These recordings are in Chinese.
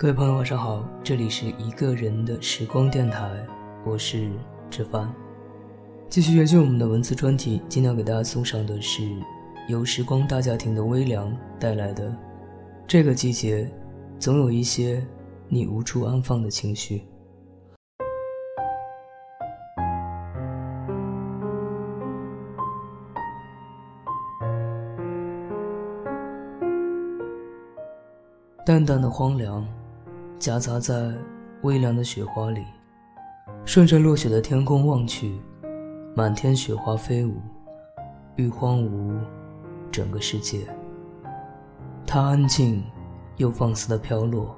各位朋友，晚上好，这里是一个人的时光电台，我是志凡。继续延续我们的文字专题，今天要给大家送上的是由时光大家庭的微凉带来的《这个季节，总有一些你无处安放的情绪》。淡淡的荒凉。夹杂在微凉的雪花里，顺着落雪的天空望去，满天雪花飞舞，欲荒芜整个世界。它安静又放肆的飘落，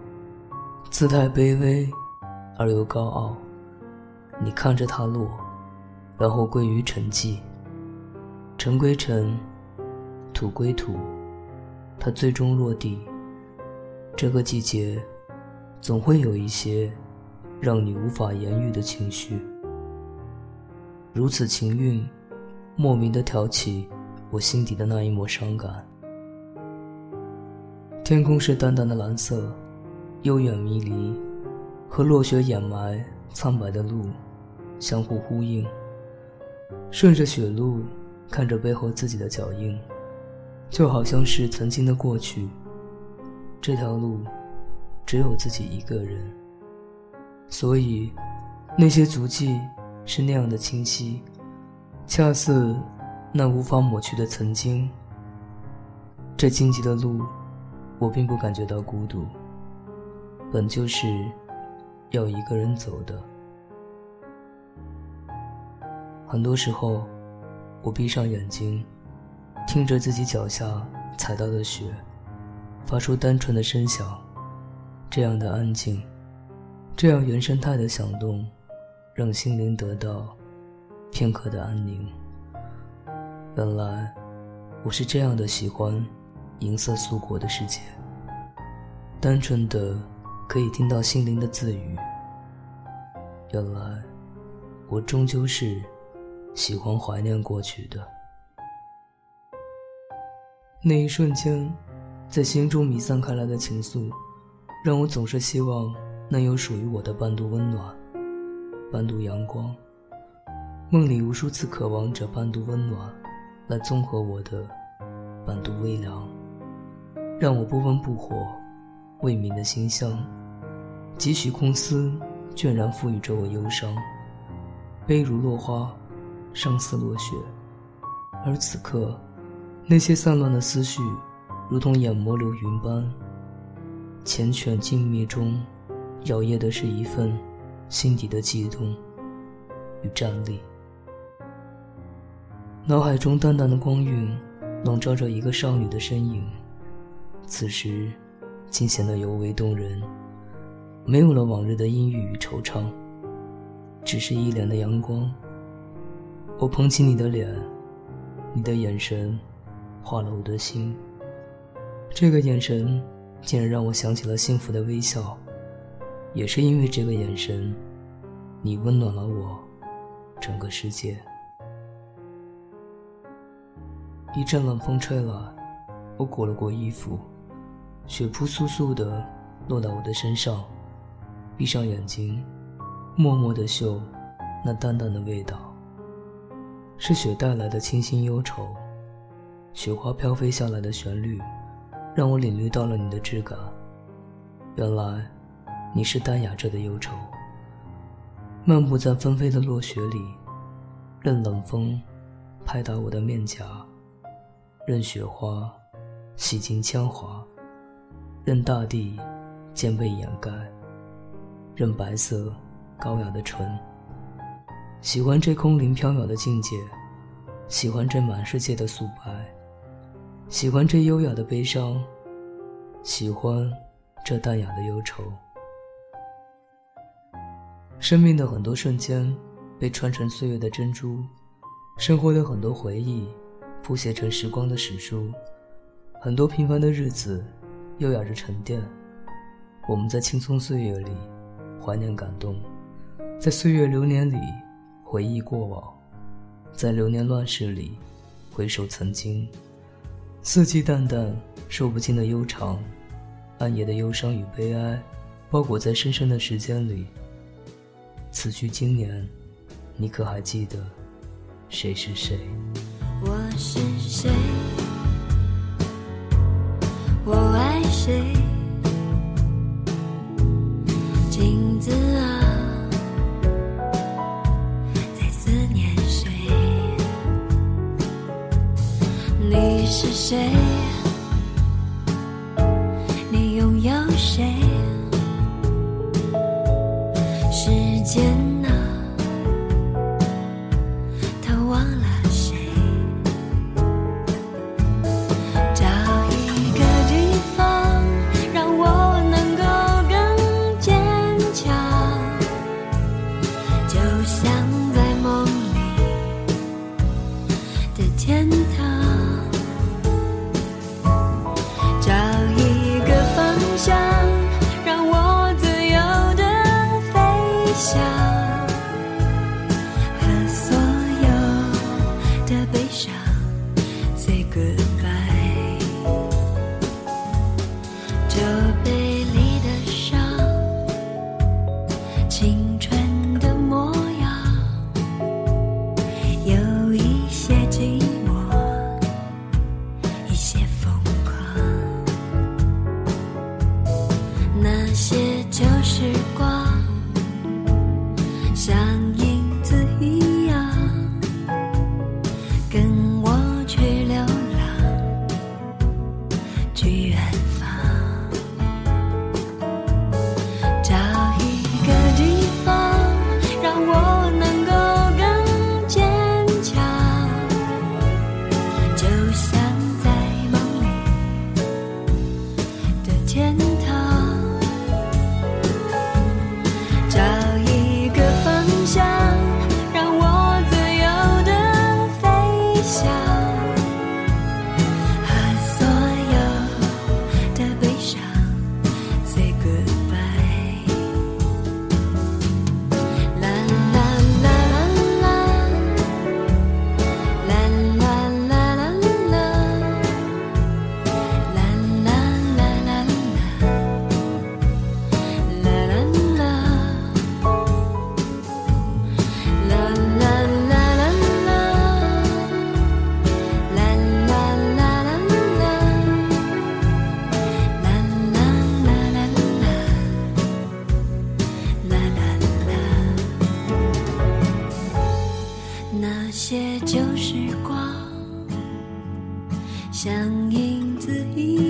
姿态卑微而又高傲。你看着它落，然后归于沉寂。尘归尘，土归土，它最终落地。这个季节。总会有一些让你无法言喻的情绪，如此情韵，莫名的挑起我心底的那一抹伤感。天空是淡淡的蓝色，悠远迷离，和落雪掩埋苍白的路相互呼应。顺着雪路，看着背后自己的脚印，就好像是曾经的过去。这条路。只有自己一个人，所以那些足迹是那样的清晰，恰似那无法抹去的曾经。这荆棘的路，我并不感觉到孤独，本就是要一个人走的。很多时候，我闭上眼睛，听着自己脚下踩到的雪，发出单纯的声响。这样的安静，这样原生态的响动，让心灵得到片刻的安宁。原来，我是这样的喜欢银色素裹的世界，单纯的可以听到心灵的自语。原来，我终究是喜欢怀念过去的。那一瞬间，在心中弥散开来的情愫。让我总是希望能有属于我的半度温暖，半度阳光。梦里无数次渴望着半度温暖，来综合我的半度微凉，让我不温不火，未泯的馨香。几许空思，倦然赋予着我忧伤，悲如落花，伤似落雪。而此刻，那些散乱的思绪，如同眼眸流云般。缱绻静谧中，摇曳的是一份心底的悸动与站立。脑海中淡淡的光晕，笼罩着一个少女的身影，此时竟显得尤为动人。没有了往日的阴郁与惆怅，只是一脸的阳光。我捧起你的脸，你的眼神，化了我的心。这个眼神。竟然让我想起了幸福的微笑，也是因为这个眼神，你温暖了我整个世界。一阵冷风吹来，我裹了裹衣服，雪扑簌簌的落到我的身上，闭上眼睛，默默的嗅那淡淡的味道，是雪带来的清新忧愁，雪花飘飞下来的旋律。让我领略到了你的质感。原来，你是淡雅着的忧愁。漫步在纷飞的落雪里，任冷风拍打我的面颊，任雪花洗尽铅华，任大地渐被掩盖，任白色高雅的唇。喜欢这空灵飘渺的境界，喜欢这满世界的素白。喜欢这优雅的悲伤，喜欢这淡雅的忧愁。生命的很多瞬间被穿成岁月的珍珠，生活的很多回忆谱写成时光的史书，很多平凡的日子优雅着沉淀。我们在青葱岁月里怀念感动，在岁月流年里回忆过往，在流年乱世里回首曾经。四季淡淡，说不尽的悠长，暗夜的忧伤与悲哀，包裹在深深的时间里。此去经年，你可还记得谁是谁？我是谁？我爱谁？谁？Say goodbye。酒杯里的伤，青春的模样，有一些寂寞，一些疯狂。那些旧时光，些旧时光，像影子一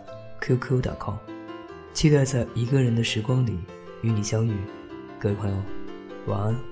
qq.com。期待在一个人的时光里与你相遇，各位朋友，晚安。